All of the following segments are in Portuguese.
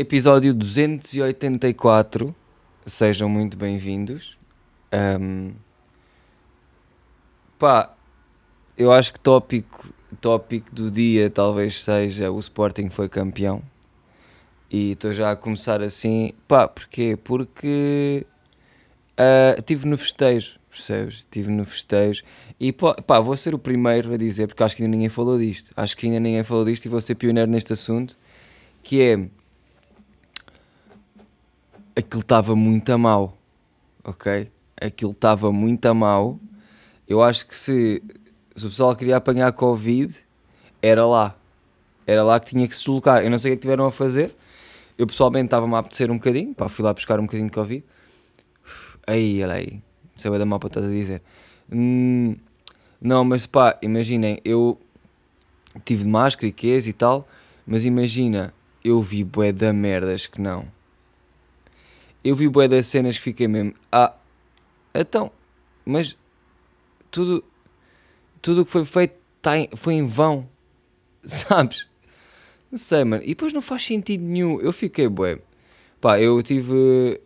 Episódio 284. Sejam muito bem-vindos. Um, pá, eu acho que tópico, tópico do dia talvez seja o Sporting foi campeão. E estou já a começar assim. Pá, porquê? Porque uh, estive no festejo, percebes? Estive no festejo. E pá, vou ser o primeiro a dizer, porque acho que ainda ninguém falou disto. Acho que ainda ninguém falou disto e vou ser pioneiro neste assunto. Que é. Aquilo estava muito a mal. Ok? Aquilo estava muito a mal. Eu acho que se, se o pessoal queria apanhar Covid, era lá. Era lá que tinha que se deslocar. Eu não sei o que é que tiveram a fazer. Eu pessoalmente estava-me a apetecer um bocadinho. Pá, fui lá buscar um bocadinho de Covid. Aí, olha aí. Sei o da mal para estás a dizer. Hum, não, mas pá, imaginem, eu tive de máscara e e tal, mas imagina, eu vi bué da merdas que não. Eu vi bué das cenas que fiquei mesmo, ah, então, mas tudo tudo o que foi feito tá em, foi em vão, sabes? Não sei, mano. E depois não faz sentido nenhum. Eu fiquei bué. Pá, eu tive.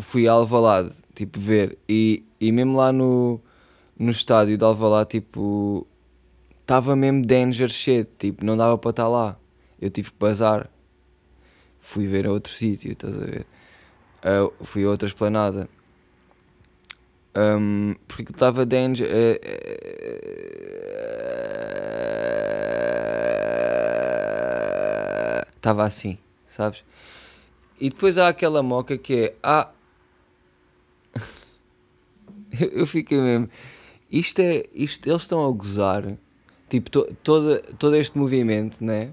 Fui a Alvalade, tipo, ver. E, e mesmo lá no, no estádio de Alvalade, tipo. Estava mesmo danger shit. Tipo, não dava para estar lá. Eu tive que bazar. Fui ver a outro sítio, estás a ver? Uh, fui a outra esplanada. Um, porque estava danger. Estava uh, assim, sabes? E depois há aquela moca que é. Ah. eu fiquei mesmo. Isto é. Isto, eles estão a gozar. Tipo, to, todo, todo este movimento, né?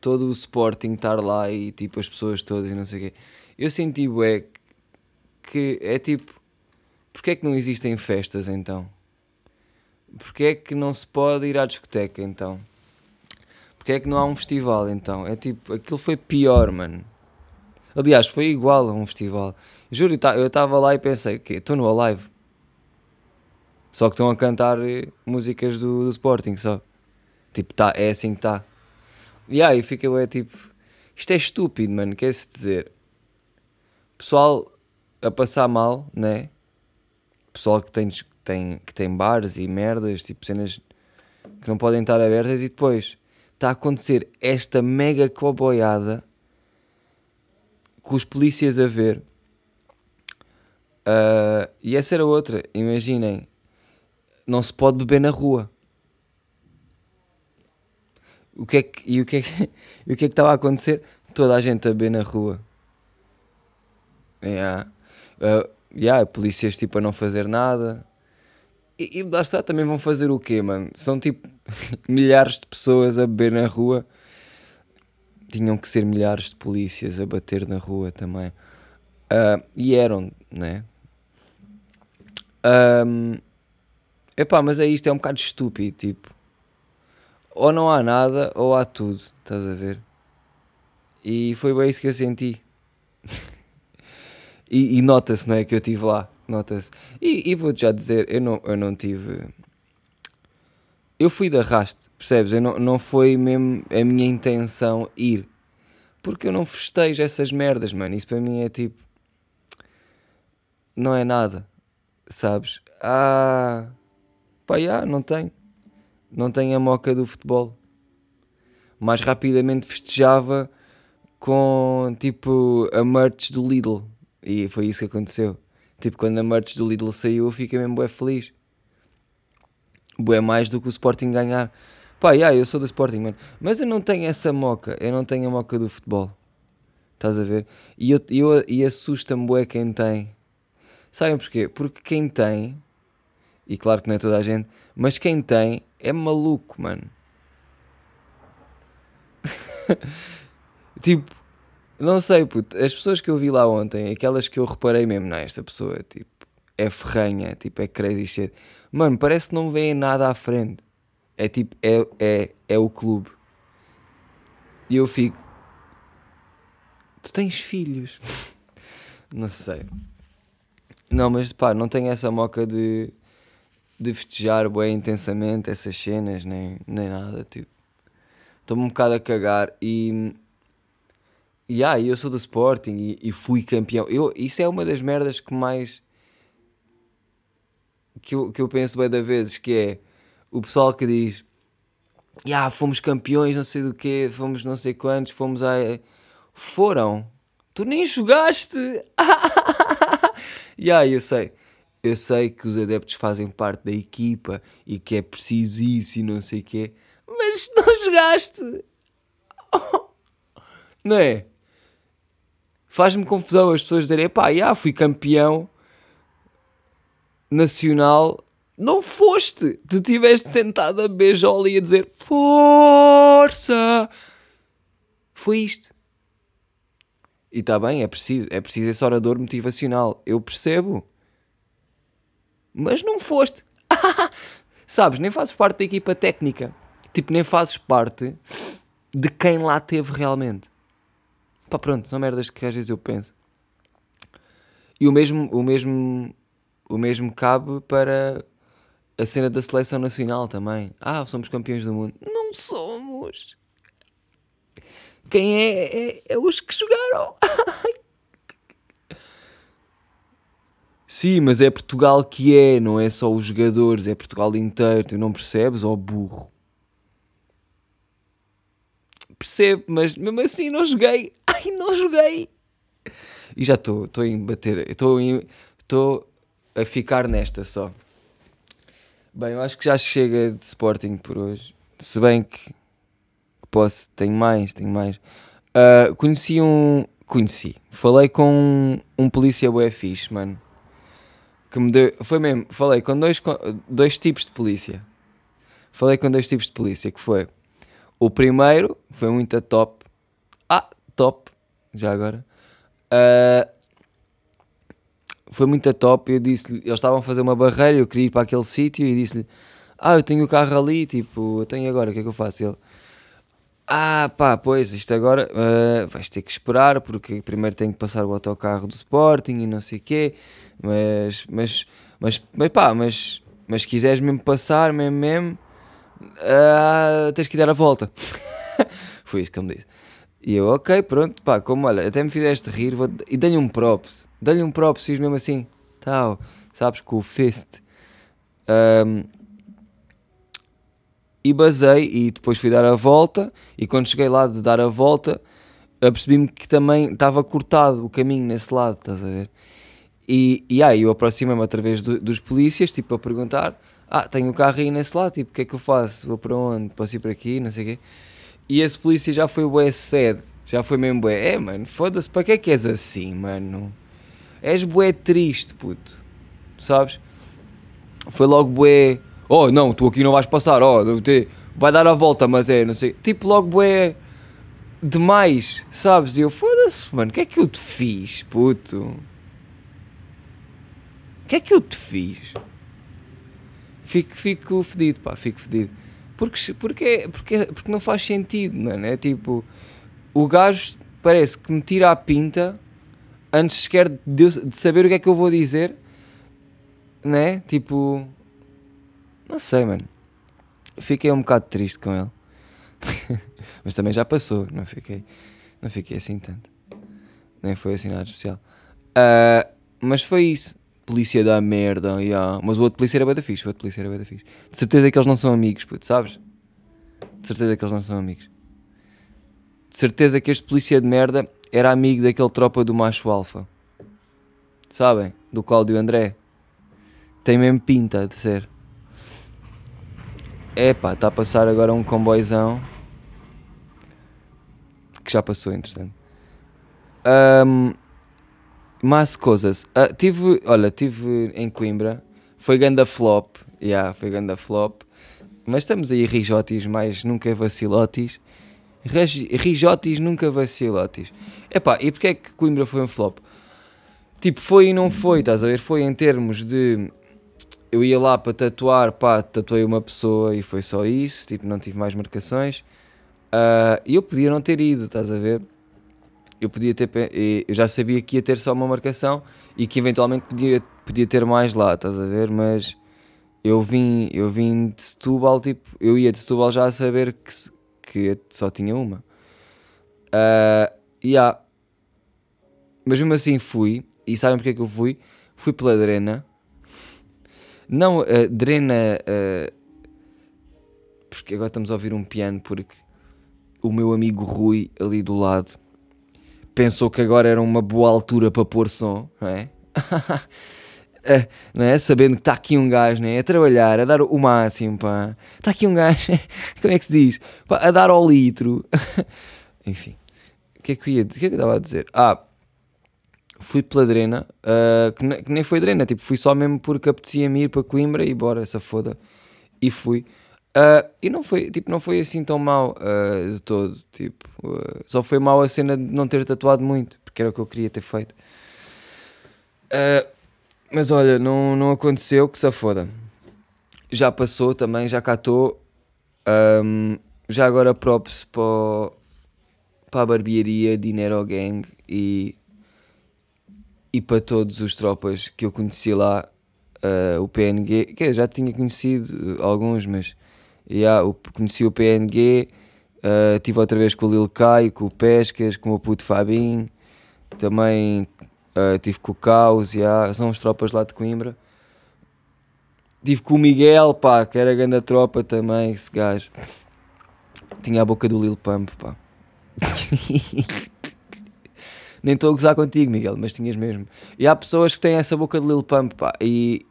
Todo o Sporting estar lá e tipo as pessoas todas e não sei o quê. Eu senti, é que é tipo Porquê é que não existem festas então? Porquê é que não se pode ir à discoteca então? Porquê é que não há um festival então? É tipo, aquilo foi pior, mano. Aliás, foi igual a um festival. Juro, eu estava lá e pensei, o quê? Estou no Alive. Só que estão a cantar eh, músicas do, do Sporting só. Tipo, tá, é assim que está. E aí fica, é tipo, isto é estúpido, mano, quer-se dizer. Pessoal a passar mal, né? pessoal que tem, tem, que tem bares e merdas, tipo cenas que não podem estar abertas, e depois está a acontecer esta mega coboiada com os polícias a ver. Uh, e essa era outra, imaginem, não se pode beber na rua. O que é que, e o que é que, o que, é que estava a acontecer? Toda a gente a beber na rua. Yeah. Uh, yeah, polícias tipo a não fazer nada. E, e lá está, também vão fazer o quê, mano? São tipo milhares de pessoas a beber na rua. Tinham que ser milhares de polícias a bater na rua também. Uh, e eram, né? Um, epá, mas é isto, é um bocado estúpido, tipo. Ou não há nada, ou há tudo, estás a ver? E foi bem isso que eu senti. E, e nota-se, não é? Que eu estive lá, nota-se. E, e vou-te já dizer, eu não, eu não tive. Eu fui de arraste, percebes? Eu não, não foi mesmo a minha intenção ir. Porque eu não festejo essas merdas, mano. Isso para mim é tipo. Não é nada, sabes? Ah. Pá, já, não tenho. Não tenho a moca do futebol. Mais rapidamente festejava com tipo a merch do Lidl. E foi isso que aconteceu. Tipo, quando a merch do Lidl saiu, eu fiquei mesmo bué feliz. Bué mais do que o Sporting ganhar. Pá, yeah, eu sou do Sporting, mano. Mas eu não tenho essa moca. Eu não tenho a moca do futebol. Estás a ver? E, eu, eu, e assusta-me bué quem tem. Sabem porquê? Porque quem tem, e claro que não é toda a gente, mas quem tem é maluco, mano. tipo, não sei, puto. As pessoas que eu vi lá ontem, aquelas que eu reparei mesmo, não, esta pessoa, tipo, é ferranha, tipo, é crazy shit. Mano, parece que não vem nada à frente. É tipo, é, é, é o clube. E eu fico. Tu tens filhos? não sei. Não, mas pá, não tenho essa moca de, de festejar bem intensamente essas cenas, nem, nem nada, tipo. Estou-me um bocado a cagar e yeah, eu sou do Sporting e, e fui campeão. Eu, isso é uma das merdas que mais. que eu, que eu penso bem da vezes, que é o pessoal que diz. Yeah, fomos campeões, não sei do quê, fomos não sei quantos, fomos a. Foram. Tu nem jogaste! yeah, eu sei. Eu sei que os adeptos fazem parte da equipa e que é preciso isso e não sei o quê, mas não jogaste! Não é? Faz-me confusão as pessoas dizerem, pá, já fui campeão nacional. Não foste! Tu estiveste sentado a beijola e a dizer força! Foi isto. E está bem, é preciso, é preciso esse orador motivacional. Eu percebo. Mas não foste. Sabes, nem fazes parte da equipa técnica. Tipo, nem fazes parte de quem lá teve realmente. Pá, pronto, são merdas que às vezes eu penso. E o mesmo, o mesmo, o mesmo cabe para a cena da seleção nacional também. Ah, somos campeões do mundo. Não somos. Quem é, é, é os que jogaram. Sim, mas é Portugal que é, não é só os jogadores, é Portugal inteiro. Tu não percebes, ó oh burro? Percebo, mas mesmo assim não joguei. Ai, não joguei. E já estou, estou a bater, estou a ficar nesta só. Bem, eu acho que já chega de Sporting por hoje. Se bem que, posso, tenho mais, tenho mais. Uh, conheci um. Conheci. Falei com um, um polícia bué fixe, mano. Que me deu. Foi mesmo. Falei com dois, dois tipos de polícia. Falei com dois tipos de polícia. Que foi. O primeiro foi muito a top. Já agora. Uh, foi muito a top. Eu disse-lhe, eles estavam a fazer uma barreira. Eu queria ir para aquele sítio e disse-lhe: Ah, eu tenho o carro ali. Tipo, eu tenho agora. O que é que eu faço? Ele: Ah, pá, pois, isto agora uh, vais ter que esperar. Porque primeiro tenho que passar o autocarro do Sporting e não sei o quê. Mas, mas, mas, mas pá, mas, mas se quiseres mesmo passar, mesmo, mesmo uh, tens que dar a volta. Foi isso que ele me disse. E eu, ok, pronto, pá, como olha, até me fizeste rir, vou, e dei-lhe um props, dei-lhe um props, fiz mesmo assim, tal, sabes, com o fist. Um, e basei, e depois fui dar a volta, e quando cheguei lá de dar a volta, apercebi-me que também estava cortado o caminho nesse lado, estás a ver? E, e aí eu aproximei-me através do, dos polícias, tipo, a perguntar, ah, tenho o carro aí nesse lado, tipo, o que é que eu faço? Vou para onde? Posso ir para aqui? Não sei o quê. E esse polícia já foi bué sede, já foi mesmo bué. É, mano, foda-se, para que é que és assim, mano? És bué triste, puto. Sabes? Foi logo bué. Oh, não, tu aqui não vais passar, oh, vai dar a volta, mas é, não sei. Tipo, logo bué demais, sabes? E eu, foda-se, mano, o que é que eu te fiz, puto? O que é que eu te fiz? fico, fico fedido, pá, fico fedido. Porque, porque, porque, porque não faz sentido, mano. É tipo, o gajo parece que me tira a pinta antes sequer de, de saber o que é que eu vou dizer, né? Tipo, não sei, mano. Fiquei um bocado triste com ele. Mas também já passou, não fiquei, não fiquei assim tanto. Nem foi assim nada especial. Uh, mas foi isso polícia da merda, yeah. mas o outro polícia era bem da fixe, o outro polícia era bem da fixe. De certeza que eles não são amigos, puto, sabes? De certeza que eles não são amigos. De certeza que este polícia de merda era amigo daquele tropa do macho alfa. Sabem? Do Cláudio André. Tem mesmo pinta de ser. Epá, está a passar agora um comboizão. Que já passou, entretanto. Um, mais coisas. Uh, tive, olha, tive em Coimbra, foi ganda flop, yeah, foi ganda flop, mas estamos aí rijotis, mais nunca vacilotis. Rijotis, nunca vacilotis. Epá, e porquê é que Coimbra foi um flop? Tipo, foi e não foi, estás a ver? Foi em termos de. Eu ia lá para tatuar, pá, tatuei uma pessoa e foi só isso, tipo, não tive mais marcações. Uh, e eu podia não ter ido, estás a ver? Eu podia ter eu já sabia que ia ter só uma marcação e que eventualmente podia, podia ter mais lá, estás a ver? Mas eu vim, eu vim de Setúbal, tipo, eu ia de Setúbal já a saber que, que só tinha uma. Uh, E há. Mas mesmo assim fui. E sabem porque é que eu fui? Fui pela Drena. Não, a Drena. Uh, porque agora estamos a ouvir um piano porque o meu amigo Rui, ali do lado, pensou que agora era uma boa altura para pôr som, não é? não é? Sabendo que está aqui um gajo né? a trabalhar, a dar o máximo, pá. Está aqui um gajo, como é que se diz? Pá, a dar ao litro. Enfim, o que é que eu que é que eu estava a dizer? Ah, fui pela Drena, uh, que, ne, que, nem foi Drena, tipo, fui só mesmo porque apetecia-me ir para Coimbra e bora, essa foda. E fui. Uh, e não foi, tipo, não foi assim tão mal uh, de todo. Tipo, uh, só foi mal a cena de não ter tatuado muito, porque era o que eu queria ter feito. mas olha, não, não aconteceu, que se foda. Já passou também, já catou. Um, já agora props para, para a barbearia Dinero Gang e, e para todos os tropas que eu conheci lá. o PNG, que já tinha conhecido alguns, mas Yeah, conheci o PNG, uh, eh, tive outra vez com o Lil Kai, com o Pescas, com o puto Fabinho, também uh, tive com o Caos, yeah, são os tropas lá de Coimbra. Tive com o Miguel, pá, que era grande tropa também, esse gajo. Tinha a boca do Lil Pump, pá. Nem estou a gozar contigo, Miguel, mas tinhas mesmo. E há pessoas que têm essa boca de Lil Pump, pá. E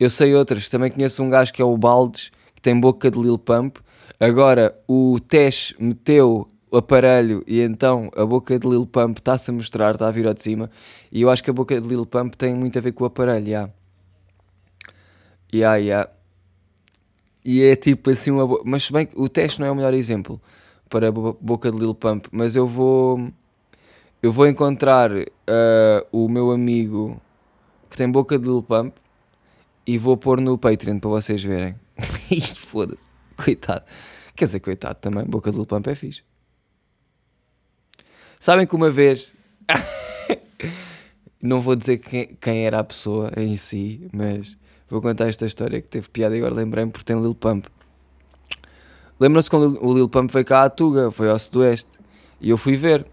eu sei outras. Também conheço um gajo que é o Baldes, que tem boca de Lil Pump. Agora o Tesh meteu o aparelho e então a boca de Lil Pump está-se a mostrar, está a vir ao de cima. E eu acho que a boca de Lil Pump tem muito a ver com o aparelho, yeah. Yeah, yeah. E é tipo assim uma boca. Mas bem o Tesh não é o melhor exemplo para a boca de Lil Pump, mas eu vou. Eu vou encontrar uh, o meu amigo que tem boca de Lil Pump e vou pôr no Patreon para vocês verem. Foda-se. Coitado. Quer dizer, coitado também. Boca do Pump é fixe. Sabem que uma vez. não vou dizer quem, quem, era a pessoa em si, mas vou contar esta história que teve piada e agora lembrei-me porque tem Lil Pump. Lembram-se quando o Lil Pump foi cá à Tuga, foi ao Sudoeste, e eu fui ver.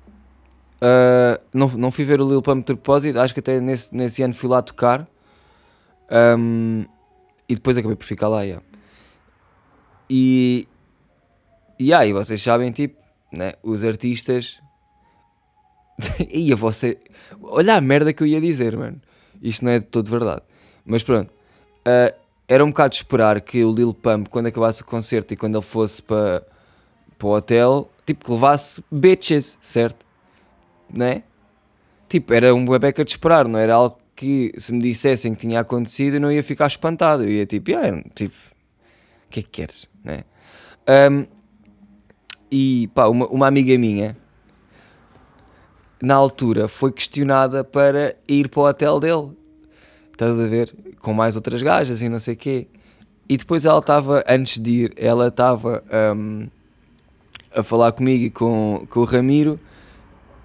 Uh, não, não fui ver o Lil Pump de propósito, acho que até nesse, nesse ano fui lá tocar. Um, e depois acabei por ficar lá, yeah. E, e aí, vocês sabem, tipo, né, os artistas. ia você. Olha a merda que eu ia dizer, mano. Isto não é de todo verdade. Mas pronto. Uh, era um bocado de esperar que o Lil Pump, quando acabasse o concerto e quando ele fosse para, para o hotel, tipo, que levasse bitches, certo? Né? Tipo, era um bebeca de esperar, não era algo que se me dissessem que tinha acontecido eu não ia ficar espantado. Eu ia tipo, yeah, tipo, que é que queres? Né? Um, e pá, uma, uma amiga minha na altura foi questionada para ir para o hotel dele. Estás a ver? Com mais outras gajas e não sei o quê. E depois ela estava, antes de ir, ela estava um, a falar comigo e com, com o Ramiro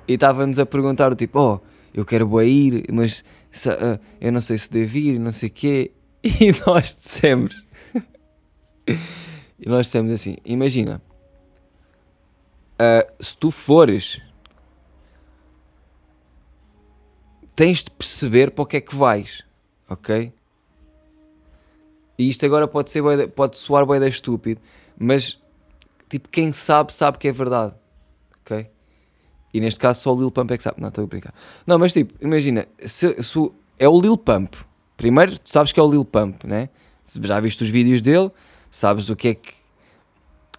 e estava-nos a perguntar, tipo, oh, eu quero boa ir, mas uh, eu não sei se devo ir, não sei o quê. E nós dissemos, e nós dissemos assim: imagina, uh, se tu fores, tens de perceber para o que é que vais, ok? E isto agora pode, ser, pode soar bem estúpido, mas tipo, quem sabe, sabe que é verdade, ok? E neste caso só o Lil Pump é que sabe. Não, estou a brincar. Não, mas tipo, imagina, se, se, é o Lil Pump. Primeiro, tu sabes que é o Lil Pump, né? Já viste os vídeos dele, sabes o que é que.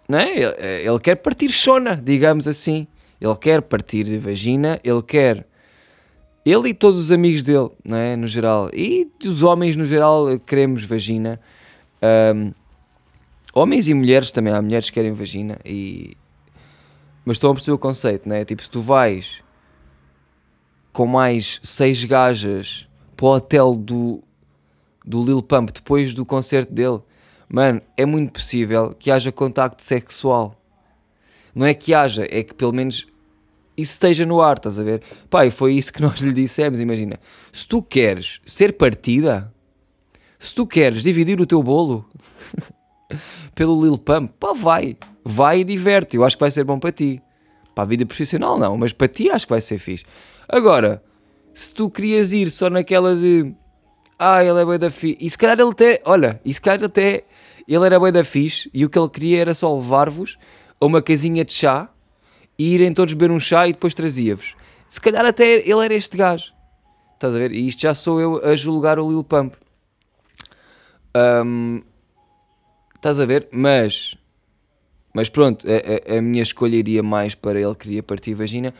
Né? Ele, ele quer partir chona, digamos assim. Ele quer partir vagina, ele quer. Ele e todos os amigos dele, né? no geral. E os homens, no geral, queremos vagina. Um, homens e mulheres também. Há mulheres que querem vagina. E... Mas estão a perceber o conceito, né? Tipo, se tu vais com mais seis gajas para o hotel do, do Lil Pump depois do concerto dele, mano, é muito possível que haja contacto sexual. Não é que haja, é que pelo menos isso esteja no ar, estás a ver? Pai, foi isso que nós lhe dissemos. Imagina, se tu queres ser partida, se tu queres dividir o teu bolo pelo Lil Pump, pá, vai, vai e diverte. Eu acho que vai ser bom para ti, Para a vida profissional não, mas para ti acho que vai ser fixe. Agora, se tu querias ir só naquela de ah, ele é bem da fixe, e se calhar ele até, olha, e se calhar até ele era bem da fixe e o que ele queria era só levar-vos a uma casinha de chá e irem todos beber um chá e depois trazia-vos. Se calhar até ele era este gajo. Estás a ver? E isto já sou eu a julgar o Lil Pump. Um, estás a ver? Mas, mas pronto, a, a, a, minha escolha iria mais para ele queria partir vagina.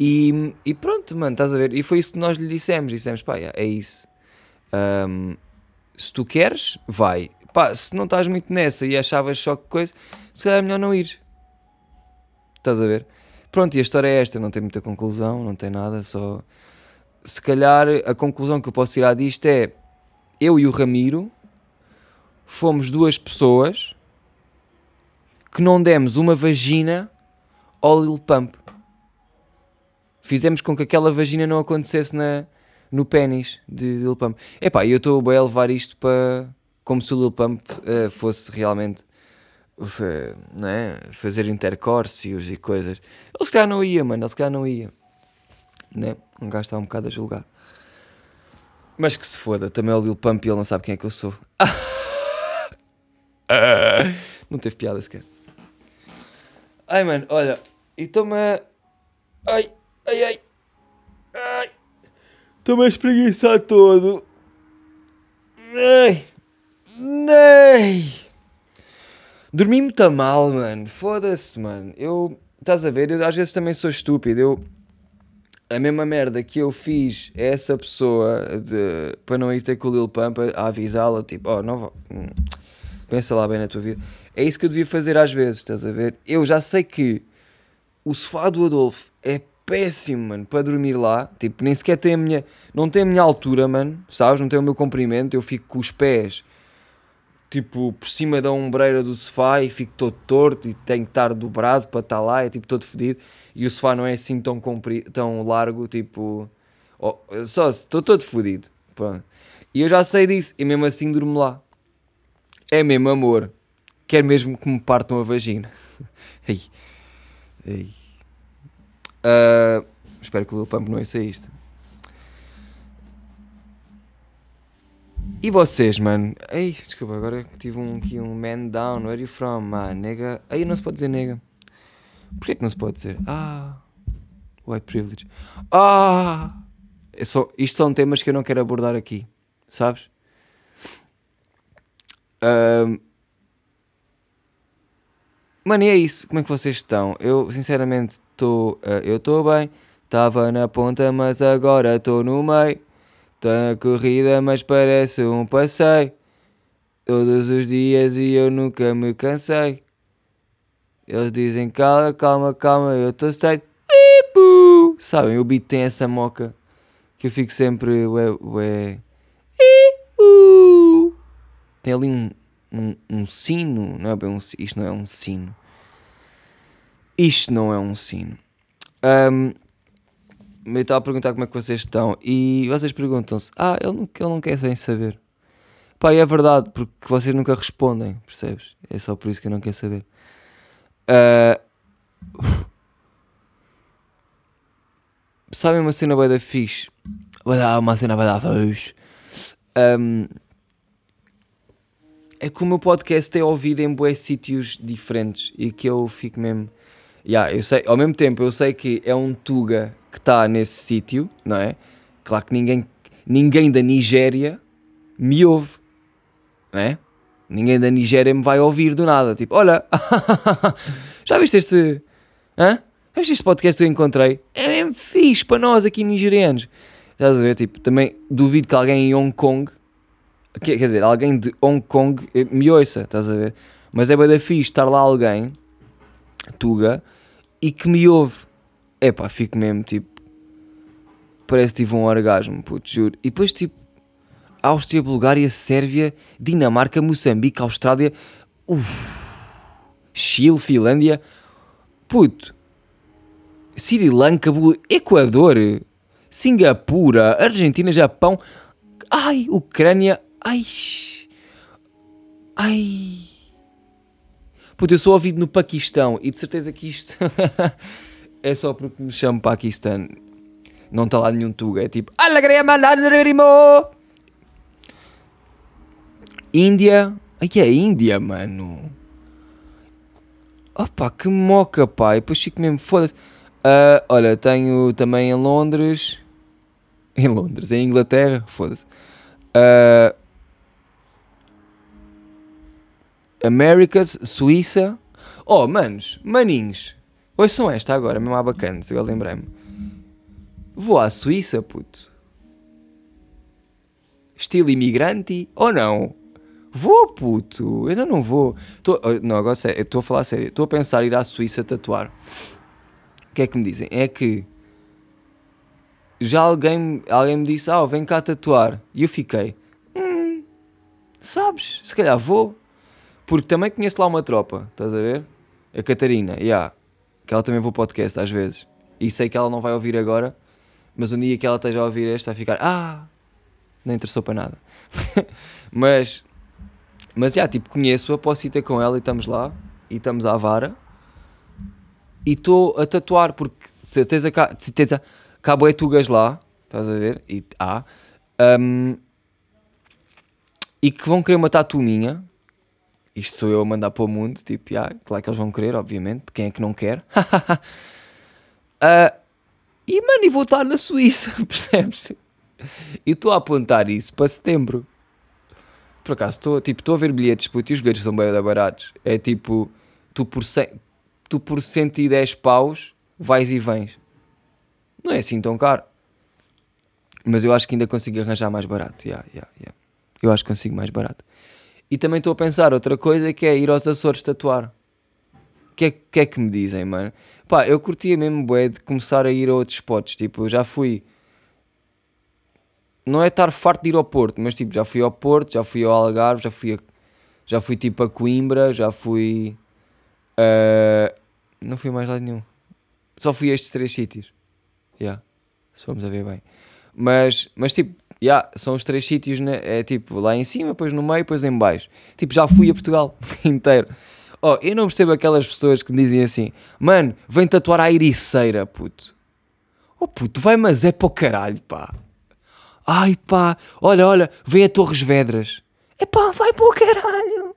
E, e pronto, mano, estás a ver? E foi isso que nós lhe dissemos. Dissemos, pá, é isso. Um, se tu queres, vai. Pá, se não estás muito nessa e achavas só que coisa, se calhar é melhor não ir. Estás a ver? Pronto, e a história é esta, não tem muita conclusão, não tem nada, só. Se calhar a conclusão que eu posso tirar disto é eu e o Ramiro fomos duas pessoas que não demos uma vagina ao Lil Pump. Fizemos com que aquela vagina não acontecesse na, no pênis de Lil Pump. Epá, eu estou a levar isto para como se o Lil Pump uh, fosse realmente né, fazer intercórcios e coisas. Ele se calhar não ia, mano, ele se calhar não ia. Né? Um gajo está um bocado a julgar. Mas que se foda, também é o Lil Pump e ele não sabe quem é que eu sou. não teve piada sequer. Ai, mano, olha, e estou-me a... Ai, ai, ai. Ai. Estou-me a espreguiçar todo. Ai. Ai. Dormi muito mal, mano. Foda-se, mano. Eu. Estás a ver? Eu às vezes também sou estúpido. Eu. A mesma merda que eu fiz a essa pessoa de, para não ir ter com o Lil Pump a avisá-la, tipo, oh, não vou. Hum, pensa lá bem na tua vida. É isso que eu devia fazer às vezes, estás a ver? Eu já sei que o sofá do Adolfo é péssimo, mano, para dormir lá. Tipo, nem sequer tem a minha. Não tem a minha altura, mano, sabes? Não tem o meu comprimento. Eu fico com os pés tipo, por cima da ombreira do sofá e fico todo torto e tenho que estar dobrado para estar lá, é tipo todo fedido. E o sofá não é assim tão, comprido, tão largo, tipo, oh, só estou todo fodido. Pronto. E eu já sei disso, e mesmo assim durmo lá. É mesmo amor. Quer mesmo que me partam a vagina. ei, ei. Uh, espero que o Lil Pump não ouça isto. E vocês, mano? Ei, desculpa, agora tive um, aqui um man down. Where are you from? Ah, nega. Aí não se pode dizer nega. Porquê que não se pode dizer? Ah, white privilege. Ah, é só, isto são temas que eu não quero abordar aqui, sabes? Um, mano, e é isso. Como é que vocês estão? Eu, sinceramente, estou. Uh, eu estou bem. Estava na ponta, mas agora estou no meio. Está a corrida, mas parece um passeio. Todos os dias e eu nunca me cansei. Eles dizem calma, calma, calma, eu estou steady. Sabem, o beat tem essa moca que eu fico sempre ué, ué. Tem ali um, um, um sino, não é bem um isto não é um sino. Isto não é um sino. Um, me estava a perguntar como é que vocês estão e vocês perguntam-se: Ah, ele não, ele não quer sem saber. Pá, é verdade, porque vocês nunca respondem, percebes? É só por isso que eu não quero saber. Uh... Sabem uma cena bem da fixe? Uma cena bem da fixe. Um... É que o meu podcast é ouvido em bué sítios diferentes e que eu fico mesmo. Yeah, eu sei, ao mesmo tempo, eu sei que é um Tuga que está nesse sítio, não é? Claro que ninguém, ninguém da Nigéria me ouve, não é? Ninguém da Nigéria me vai ouvir do nada. Tipo, olha, já viste este. Hã? Já viste este podcast que eu encontrei? É mesmo fixe para nós aqui nigerianos. Estás a ver? Tipo, também duvido que alguém em Hong Kong, quer dizer, alguém de Hong Kong eh, me ouça, estás a ver? Mas é bem fixe estar lá alguém, Tuga, e que me ouve. É pá, fico mesmo tipo. Parece que tive um orgasmo, puto, juro. E depois tipo. Áustria, Bulgária, Sérvia, Dinamarca, Moçambique, Austrália, uf, Chile, Finlândia, puto, Sri Lanka, Equador, Singapura, Argentina, Japão, ai, Ucrânia, ai, ai. Puto, eu sou ouvido no Paquistão e de certeza que isto é só porque me chamo Paquistão. Não está lá nenhum Tuga. É tipo. Índia. Ai que é Índia, mano. Opa, que moca, pai. Depois fico mesmo, foda-se. Uh, olha, tenho também em Londres. Em Londres, em Inglaterra, foda-se. Uh, Americas, Suíça. Oh, manos, maninhos. são esta agora, mesmo bacana, se eu lembrei-me. Vou à Suíça, puto. Estilo imigrante ou não? Vou, puto. Ainda não vou. Tô, oh, não, agora sério, estou a falar sério. Estou a pensar em ir à Suíça tatuar. O que é que me dizem? É que já alguém, alguém me disse: Ah, vem cá tatuar. E eu fiquei: Hum, sabes? Se calhar vou. Porque também conheço lá uma tropa, estás a ver? A Catarina, yeah, que ela também vou podcast às vezes. E sei que ela não vai ouvir agora, mas um dia que ela esteja a ouvir esta, vai ficar: Ah, não interessou para nada. mas mas, já, tipo, conheço-a, posso ir ter com ela e estamos lá. E estamos à vara. E estou a tatuar, porque de certeza, de certeza cabo é tugas lá. Estás a ver? E há. Um, e que vão querer uma tatu minha. Isto sou eu a mandar para o mundo. Tipo, yeah, claro que eles vão querer, obviamente. Quem é que não quer? uh, e, mano, e vou estar na Suíça, percebes? E estou a apontar isso para setembro. Por acaso, estou tipo, a ver bilhetes, puto, e os bilhetes são bem baratos. É tipo, tu por, cem, tu por 110 paus vais e vens. Não é assim tão caro. Mas eu acho que ainda consigo arranjar mais barato. Yeah, yeah, yeah. Eu acho que consigo mais barato. E também estou a pensar outra coisa que é ir aos Açores tatuar. O que, é, que é que me dizem, mano? Pá, eu curtia mesmo bué de começar a ir a outros spots. Tipo, eu já fui não é estar farto de ir ao Porto, mas tipo, já fui ao Porto, já fui ao Algarve, já fui, a, já fui tipo a Coimbra, já fui. Uh, não fui mais lá nenhum. Só fui a estes três sítios. Yeah, se a ver bem. Mas, mas tipo, yeah, são os três sítios, né? é tipo lá em cima, depois no meio, depois em baixo. Tipo, já fui a Portugal inteiro. Oh, eu não percebo aquelas pessoas que me dizem assim, mano, vem tatuar a ericeira, puto. Oh puto, vai mas é para o caralho, pá. Ai pá, olha, olha, vem a Torres Vedras. É pá, vai para o caralho.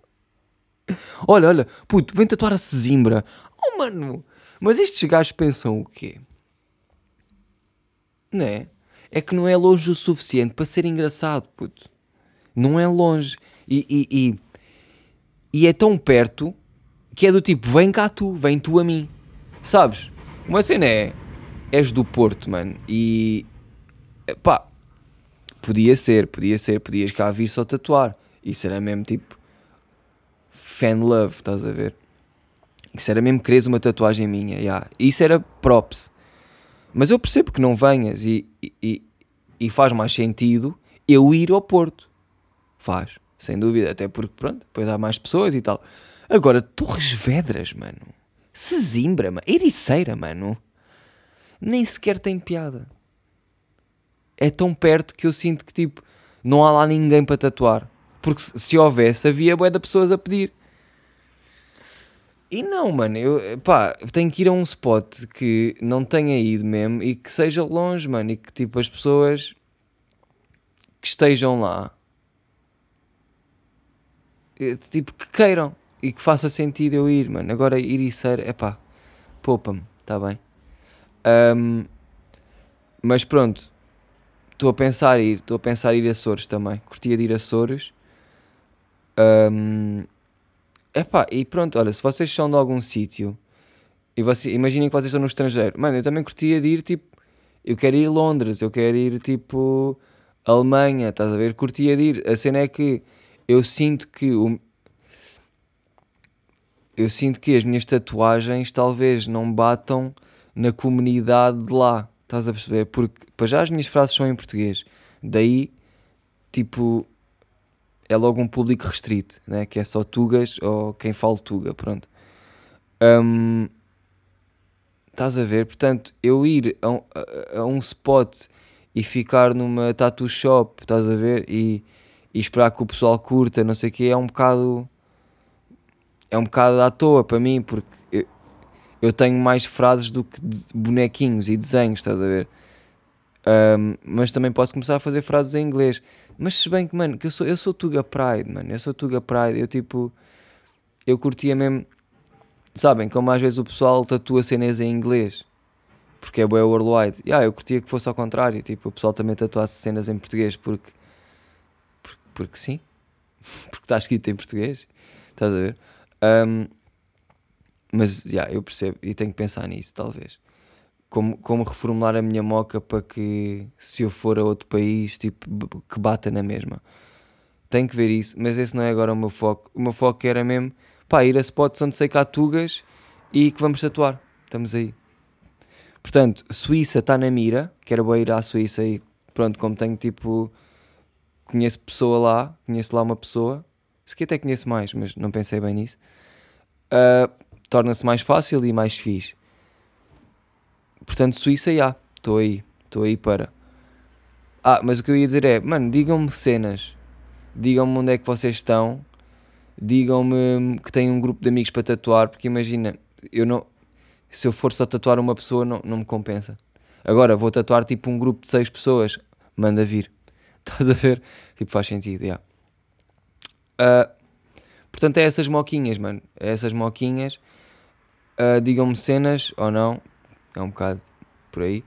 Olha, olha, puto, vem tatuar a Sesimbra. Oh mano, mas estes gajos pensam o quê? Não é? É que não é longe o suficiente para ser engraçado, puto. Não é longe. E, e, e, e é tão perto que é do tipo, vem cá tu, vem tu a mim. Sabes? Uma cena é, és do Porto, mano, e pá, Podia ser, podia ser, podias cá vir só tatuar. Isso era mesmo tipo fan love, estás a ver? Isso era mesmo quereres uma tatuagem minha, yeah. Isso era props. Mas eu percebo que não venhas e, e, e faz mais sentido eu ir ao Porto. Faz, sem dúvida, até porque pronto, depois há mais pessoas e tal. Agora, Torres Vedras, mano. Sesimbra, mano. Ericeira, mano. Nem sequer tem piada é tão perto que eu sinto que tipo não há lá ninguém para tatuar. Porque se houvesse, havia bué de pessoas a pedir. E não, mano, eu pá, tenho que ir a um spot que não tenha ido mesmo e que seja longe, mano, e que tipo as pessoas que estejam lá eh, tipo que queiram e que faça sentido eu ir, mano. Agora ir e ser, é pá, poupa-me, tá bem? Um, mas pronto, Estou a pensar ir, estou a pensar ir a Açores também. Curtia de ir a Açores. Um, epá, e pronto, olha, se vocês são de algum sítio e você, imaginem que vocês estão no estrangeiro, mano, eu também curtia de ir tipo, eu quero ir Londres, eu quero ir tipo Alemanha, estás a ver? Curtia de ir. A cena é que eu sinto que o, eu sinto que as minhas tatuagens talvez não batam na comunidade de lá. Estás a perceber? Porque para já as minhas frases são em português. Daí, tipo, é logo um público restrito, né? que é só tugas ou quem fala tuga, pronto. Um, estás a ver? Portanto, eu ir a um, a, a um, spot e ficar numa tattoo shop, estás a ver? E, e esperar que o pessoal curta, não sei o que, é um bocado. É um bocado à toa para mim, porque eu, eu tenho mais frases do que bonequinhos e desenhos, estás a ver? Um, mas também posso começar a fazer frases em inglês. Mas se bem que, mano, que eu sou, eu sou Tuga Pride, mano, eu sou Tuga Pride, eu tipo, eu curtia mesmo, sabem, como às vezes o pessoal tatua cenas em inglês, porque é bué worldwide. Yeah, eu curtia que fosse ao contrário, tipo, o pessoal também tatuasse cenas em português, porque, porque, porque sim, porque está escrito em português, estás a ver? Um, mas, já, yeah, eu percebo e tenho que pensar nisso, talvez. Como, como reformular a minha moca para que, se eu for a outro país, tipo, que bata na mesma. Tenho que ver isso, mas esse não é agora o meu foco. O meu foco era mesmo, pá, ir a spots onde sei que há tugas e que vamos tatuar. Estamos aí. Portanto, Suíça está na mira, quero bem ir à Suíça e pronto, como tenho tipo, conheço pessoa lá, conheço lá uma pessoa, se que até conheço mais, mas não pensei bem nisso. Uh, torna-se mais fácil e mais fixe. Portanto, Suíça, já, estou aí, estou aí para. Ah, mas o que eu ia dizer é, mano, digam-me cenas, digam-me onde é que vocês estão, digam-me que têm um grupo de amigos para tatuar, porque imagina, eu não, se eu for só tatuar uma pessoa, não, não me compensa. Agora, vou tatuar tipo um grupo de seis pessoas, manda vir. Estás a ver? Tipo, faz sentido. Yeah. Uh, portanto, é essas moquinhas, mano. É essas moquinhas uh, digam-me cenas ou não, é um bocado por aí,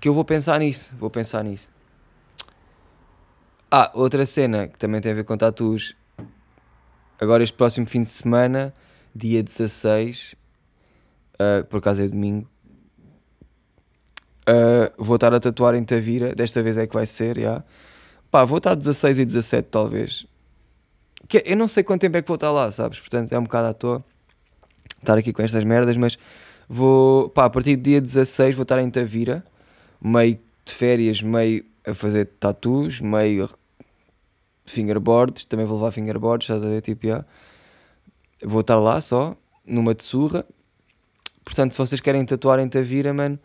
que eu vou pensar nisso, vou pensar nisso. Ah, outra cena que também tem a ver com tatus. Agora este próximo fim de semana, dia 16, uh, ah, por acaso é domingo, uh, vou estar a tatuar em Tavira, desta vez é que vai ser, já. Pá, vou estar 16 e 17 talvez. Que, eu não sei quanto tempo é que vou estar lá, sabes? Portanto é um bocado à toa estar aqui com estas merdas, mas vou, pá, a partir do dia 16 vou estar em Tavira, meio de férias, meio a fazer tatus, meio fingerboards, também vou levar fingerboards, estás a ver, tipo, yeah. vou estar lá só, numa tessurra, portanto, se vocês querem tatuar em Tavira, mano,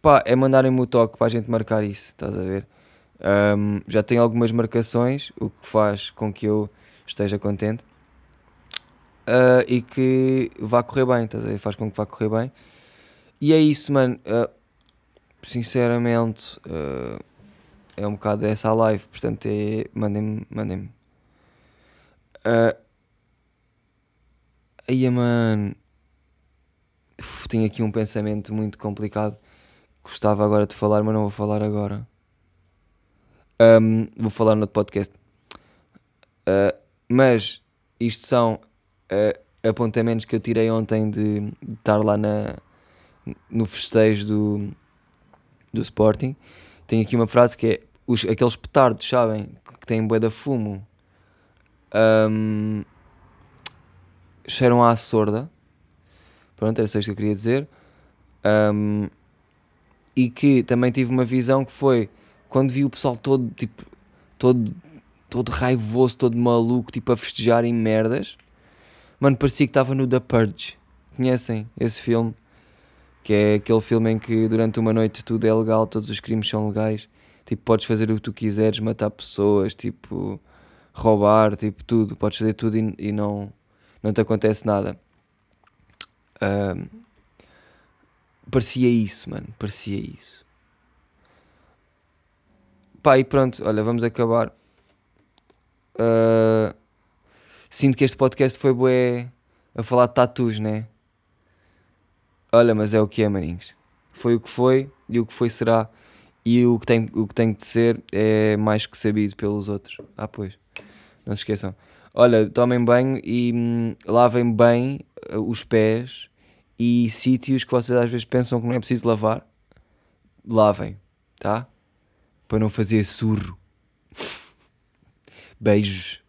pá, é mandarem-me o toque para a gente marcar isso, estás a ver? Um, já tenho algumas marcações, o que faz com que eu esteja contente uh, e que vá correr bem, estás a ver? Faz com que vá correr bem. E é isso, mano. Uh, sinceramente, uh, é um bocado essa a live, portanto, é. Mandem-me, mandem-me. Uh, aí, mano. Tenho aqui um pensamento muito complicado. Gostava agora de falar, mas não vou falar agora. Um, vou falar no podcast. Uh, mas isto são uh, apontamentos que eu tirei ontem de, estar lá na, no festejo do, do Sporting. Tem aqui uma frase que é os, aqueles petardos, sabem? Que têm de fumo. Um, cheiram à sorda. Pronto, era só isto que eu queria dizer. Um, e que também tive uma visão que foi quando vi o pessoal todo tipo todo todo raivoso, todo maluco, tipo a festejar em merdas. Mano, parecia que estava no The Purge. Conhecem esse filme? Que é aquele filme em que durante uma noite tudo é legal, todos os crimes são legais. Tipo, podes fazer o que tu quiseres, matar pessoas, tipo, roubar, tipo, tudo. Podes fazer tudo e, e não, não te acontece nada. Um, parecia isso, mano. Parecia isso. Pá, e pronto, olha, vamos acabar. Uh, Sinto que este podcast foi bué a falar de tatus, né? Olha, mas é o que é, maninhos. Foi o que foi e o que foi será. E o que tem, o que tem de ser é mais que sabido pelos outros. Ah, pois. Não se esqueçam. Olha, tomem banho e hum, lavem bem uh, os pés e sítios que vocês às vezes pensam que não é preciso lavar. Lavem, tá? Para não fazer surro. Beijos.